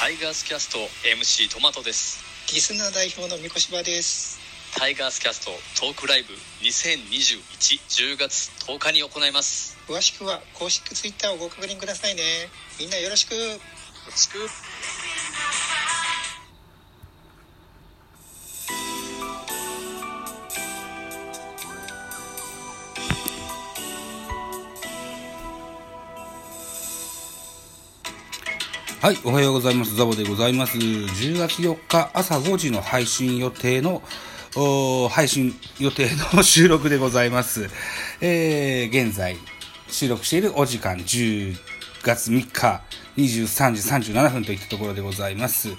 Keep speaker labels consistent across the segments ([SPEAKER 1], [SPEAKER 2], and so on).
[SPEAKER 1] タイガースキャスト MC トマトです。
[SPEAKER 2] リスナー代表の三越場です。
[SPEAKER 1] タイガースキャストトークライブ202110月10日に行います。
[SPEAKER 2] 詳しくは公式ツイッターをご確認くださいね。みんなよろしく。
[SPEAKER 1] よろしく
[SPEAKER 3] はい、おはようございます。ザボでございます。10月4日朝5時の配信予定の、配信予定の収録でございます。えー、現在、収録しているお時間10月3日23時37分といったところでございます。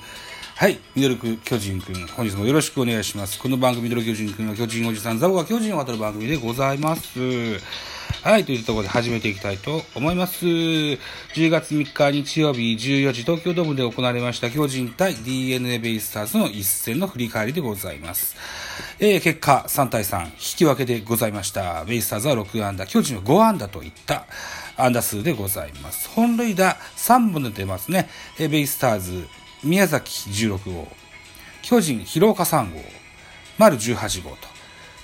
[SPEAKER 3] はい、ミドルク巨人くん、本日もよろしくお願いします。この番組、ミドル巨人くんは巨人おじさん、ザボが巨人を渡る番組でございます。はい、というところで始めていきたいと思います。10月3日日曜日14時東京ドームで行われました巨人対 DNA ベイスターズの一戦の振り返りでございます。えー、結果3対3、引き分けでございました。ベイスターズは6安打、巨人は5安打といった安打数でございます。本塁打3本で出ますね。えーベイスターズ、宮崎16号、巨人広岡3号、丸18号と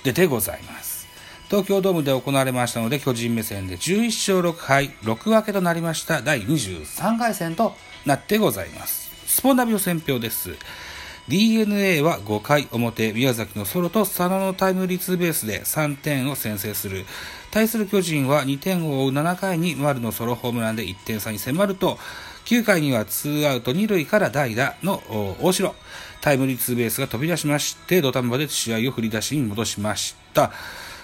[SPEAKER 3] 出てございます。東京ドームで行われましたので、巨人目線で11勝6敗、6分けとなりました第23回戦となってございます。スポナビの選評です。DNA は5回表、宮崎のソロと佐野のタイムリーツーベースで3点を先制する。対する巨人は2点を追う7回に丸のソロホームランで1点差に迫ると、9回にはツーアウト2塁から代打の大城。タイムリーツーベースが飛び出しまして、土壇場で試合を振り出しに戻しました。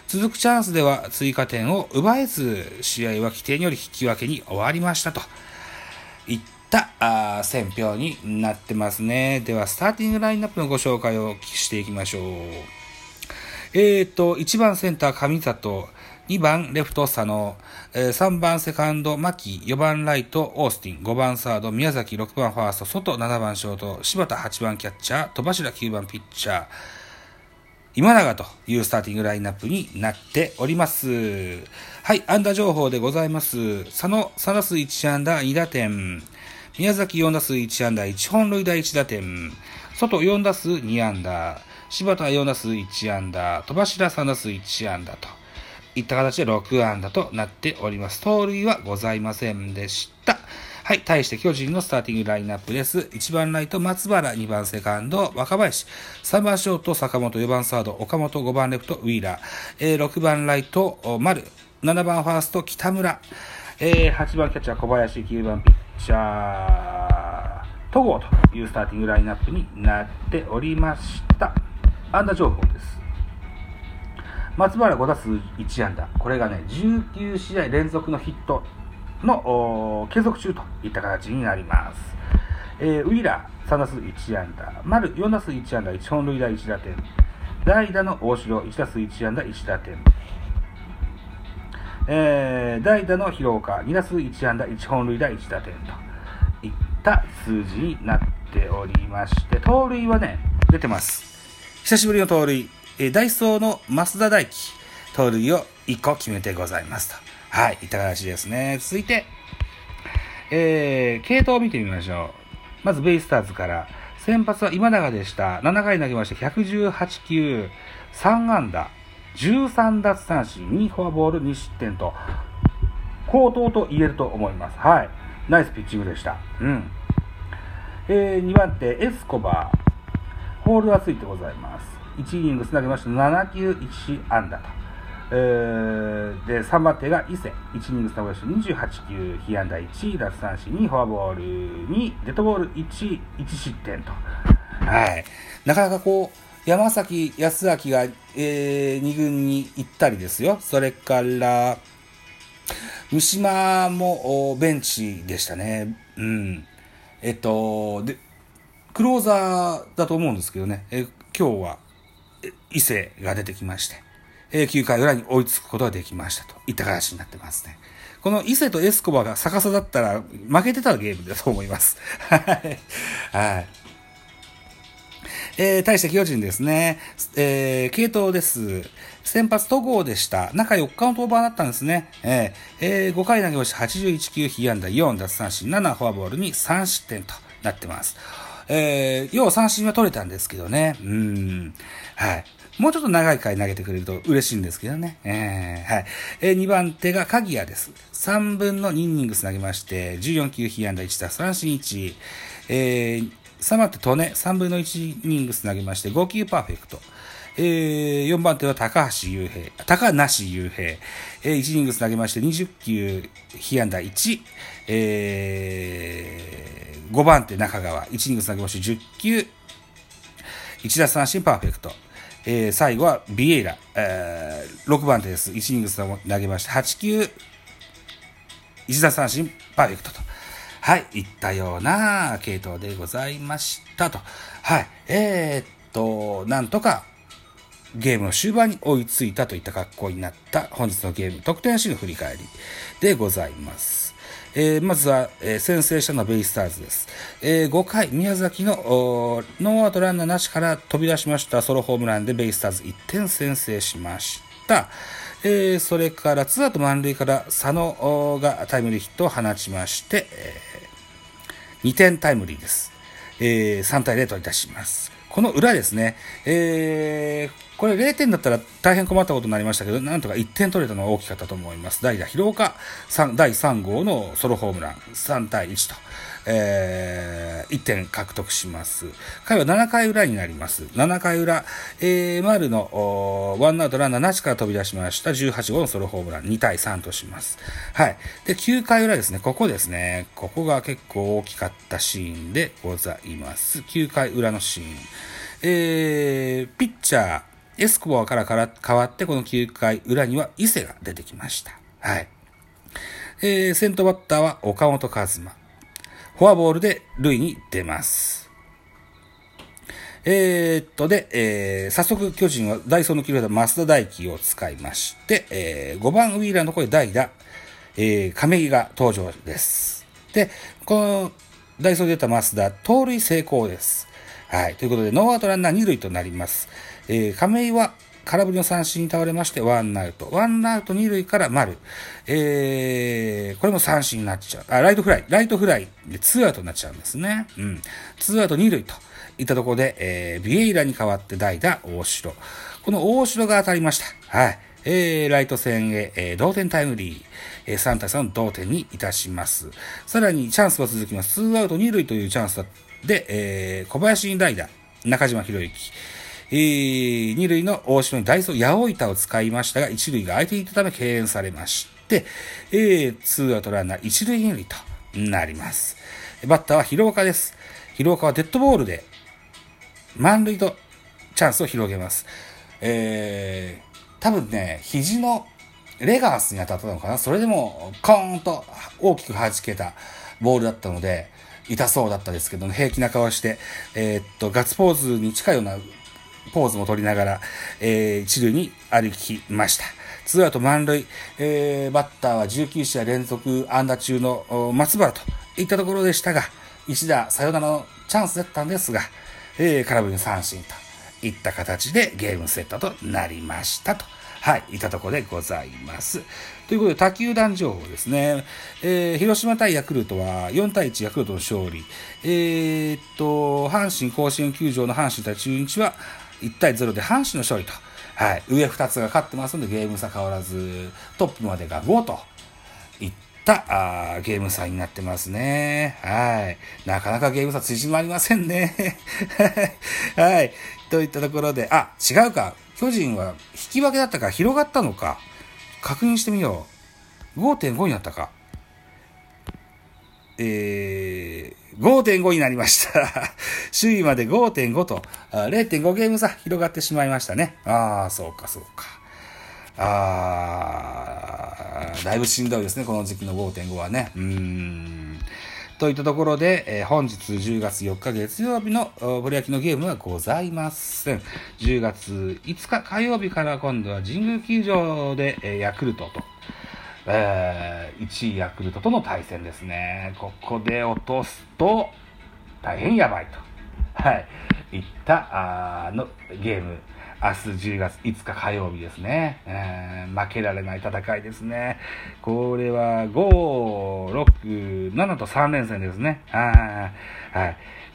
[SPEAKER 3] 続くチャンスでは追加点を奪えず、試合は規定により引き分けに終わりましたと。いったあ選評になってますね。では、スターティングラインナップのご紹介をしていきましょう。えーと、1番センター上里、2番レフト佐野、3番セカンド牧、4番ライトオースティン、5番サード宮崎、6番ファースト外、7番ショート柴田、8番キャッチャー戸柱、9番ピッチャー今永というスターティングラインナップになっております。はい、安打情報でございます。佐野、3打数1安打2打点。宮崎4打数1安打1本塁打1打点。外4打数2安打。柴田4打数1安打。戸柱3打数1安打と。いった形で6安打となっております。盗塁はございませんでした。はい。対して巨人のスターティングラインナップです。1番ライト松原、2番セカンド若林、3番ショート坂本、4番サード岡本、5番レフトウィーラー、えー6番ライト丸、7番ファースト北村、えー8番キャッチャー小林、9番ピッチャー戸郷というスターティングラインナップになっておりました。安打情報です。松原5打数1安打。これがね、19試合連続のヒットの継続中といった形になります。えーウィラー3打数1安打。丸4打数1安打、1本塁打1打点。代打の大城1打数1安打1打点。えー代打の広岡2打数1安打1本塁打1打点といった数字になっておりまして、盗塁はね、出てます。久しぶりの盗塁、えーダイソーの増田大輝、盗塁を1個決めてございますと。はい、いった形ですね。続いて、えー、系統を見てみましょう。まずベイスターズから、先発は今永でした。7回投げまして118球、3安打、13奪三振、2フォアボール、2失点と、高騰と言えると思います。はい。ナイスピッチングでした。うん。えー、2番手、エスコバー。ホールはついてございます。1イニングつなげまして7球1安打と。えー、で、3番手が伊勢。1イニングつなげまし28球、被安打1、奪三振2、フォアボール2、デッドボール1、1失点と。はい。なかなかこう、山崎康明が、えー、2軍に行ったりですよ。それから、三島もベンチでしたね。うん。えっと、で、クローザーだと思うんですけどね、え今日は、伊勢が出てきまして、え9回裏に追いつくことができましたといった形になってますね。この伊勢とエスコバが逆さだったら負けてたゲームだと思います。はい。はい。えー、対して巨人ですね。えー、系統です。先発戸郷でした。中4日の登板だったんですね。えーえー5回投げまし81球、被安打4、奪三振7、フォアボールに3失点となってます。えー、要は三振は取れたんですけどね。うん。はい。もうちょっと長い回投げてくれると嬉しいんですけどね。えー、はい。えー、2番手が鍵谷です。3分の2イニングス投げまして、14球被安打1打三振1。えー、3番手トネ、3分の1イニングス投げまして、5球パーフェクト。えー、4番手は高橋雄平、高梨雄平、えー、1イニングス投げまして20球、被安打1、えー、5番手中川、1イニングス投げまして10球、1打三振パーフェクト。えー、最後はビエイラ、えー、6番手です。1イニングス投げまして8球、1打三振パーフェクトと。はい、いったような系統でございましたと。はい、えー、っと、なんとかゲームの終盤に追いついたといった格好になった本日のゲーム得点シーンの振り返りでございます。えー、まずは、えー、先制したのはベイスターズです。えー、5回、宮崎のノーアウトランナーなしから飛び出しましたソロホームランでベイスターズ1点先制しました。えー、それからツアウト満塁から佐野がタイムリーヒットを放ちまして、えー、2点タイムリーです。えー、3対0といたします。この裏ですね、えー、これ0点だったら大変困ったことになりましたけど、なんとか1点取れたのが大きかったと思います。代打、広岡第3号のソロホームラン、3対1と、えー、1点獲得します。回は7回裏になります。7回裏、えー、丸のワンアウトランナーなしから飛び出しました18号のソロホームラン、2対3とします。はい。で、9回裏ですね、ここですね、ここが結構大きかったシーンでございます。9回裏のシーン。えー、ピッチャー、エスコバーからから変わって、この9回裏には伊勢が出てきました。はい。えー、先頭バッターは岡本和真。フォアボールで塁に出ます。えー、っと、で、えー、早速巨人はダイソーのキルダ増田大輝を使いまして、えー、5番ウィーラーのところで代打、えー、亀井が登場です。で、このダイソーで出た増田、盗塁成功です。はい。ということで、ノーアウトランナー2塁となります。えー、亀井は空振りの三振に倒れまして、ワンアウト。ワンアウト2塁から丸。えー、これも三振になっちゃう。あ、ライトフライ。ライトフライでツーアウトになっちゃうんですね。うん。ツーアウト2塁といったところで、えー、ビエイラに代わって代打、大城。この大城が当たりました。はい。えー、ライト線へ、えー、同点タイムリー、えー、3対3同点にいたします。さらにチャンスは続きます。ツーアウト2塁というチャンスで、えー、小林に代打、中島博之。えー、二塁の大城にダイソー、八百板を使いましたが、一塁が空いていたため敬遠されまして、えー、ツーアウトランナー一塁二塁となります。バッターは広岡です。広岡はデッドボールで、満塁とチャンスを広げます。えー、多分ね、肘のレガースに当たったのかなそれでも、コーンと大きく弾けたボールだったので、痛そうだったですけど、平気な顔して、えー、っと、ガッツポーズに近いようなポーズも取りながら、えー、一塁に歩きました。ツーアウト満塁、えー、バッターは19試合連続安打中の松原といったところでしたが、一打サヨナラのチャンスだったんですが、えー、空振り三振といった形でゲームセットとなりましたと。はい、いったところでございます。ということで、他球団情報ですね。えー、広島対ヤクルトは4対1ヤクルトの勝利。えー、っと、阪神甲子園球場の阪神対中日は1対0で阪神の勝利と。はい、上2つが勝ってますので、ゲーム差変わらず、トップまでが5といったあゲーム差になってますね。はい。なかなかゲーム差縮まりませんね。はい。といったところで、あ、違うか。巨人は引き分けだったか広がったのか。確認してみよう。5.5になったか。えー、5.5になりました。首位まで5.5と、0.5ゲーム差広がってしまいましたね。ああ、そうか、そうか。ああ、だいぶしんどいですね、この時期の5.5はね。うーん。といったところで、えー、本日10月4日月曜日のプロ野球のゲームはございません。10月5日火曜日から今度は神宮球場で、えー、ヤクルトと、えー、1位ヤクルトとの対戦ですね。ここで落とすと大変やばいと。はい。いったあのゲーム。明日10月5日火曜日ですね。えー、負けられない戦いですね。これは5、6、7と3連戦ですね。は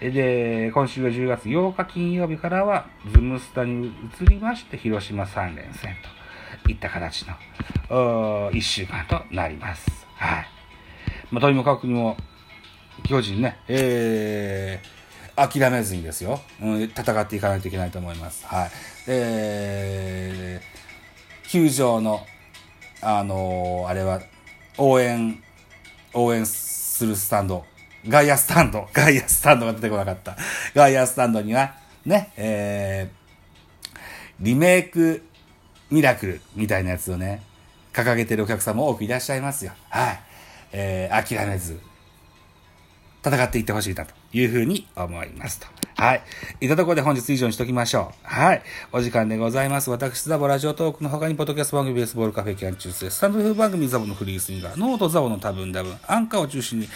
[SPEAKER 3] い。で、今週は10月8日金曜日からは、ズムスタに移りまして、広島3連戦といった形の、1週間となります。はい。まあ、とにもかくにも、巨人ね、えー、諦めずにですよ、うん、戦っていかないといけないと思います。はい。えー、球場の、あのー、あれは、応援、応援するスタンド、外野スタンド、外野スタンドが出てこなかった。外野スタンドには、ね、えー、リメイクミラクルみたいなやつをね、掲げてるお客さんも多くいらっしゃいますよ。はい。えー、諦めず、戦っていってほしいなというふうに思いますと。はい。いたところで本日以上にしときましょう。はい。お時間でございます。私、ザボラジオトークの他に、ポッドキャスト番組、ベースボールカフェキャン中世、ススタンドフ番組ザボのフリースインガー、ノートザボの多分多分、アンカーを中心に、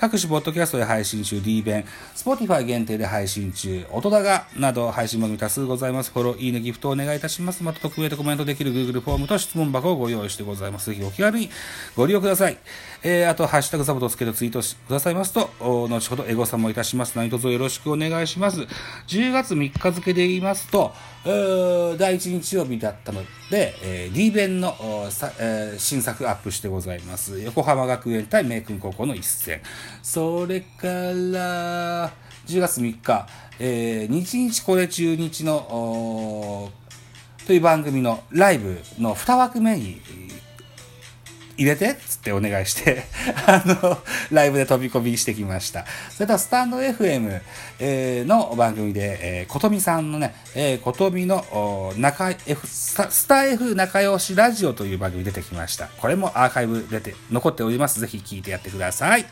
[SPEAKER 3] 各種ポッドキャストで配信中、D 弁、スポティファイ限定で配信中、音高など配信番組多数ございます。フォロー、いいね、ギフトをお願いいたします。また、特命でコメントできる Google フォームと質問箱をご用意してございます。ぜひお気軽にご利用ください。えー、あと、ハッシュタグザボとつけてツイートしくださいますと、後ほどエゴサもいたします。何卒よろしくお願いします。10月3日付で言いますと、第1日曜日だったので、えー、D 弁の、えー、新作アップしてございます。横浜学園対明君高校の一戦。それから、10月3日、えー、日日これ中日の、という番組のライブの2枠目に入れてっつってお願いして あの、ライブで飛び込みしてきました。それでは、スタンド FM、えー、の番組で、えー、ことみさんのね、えー、ことみの、中、F、スタスター F 仲良しラジオという番組出てきました。これもアーカイブ出て、残っております。ぜひ聞いてやってください。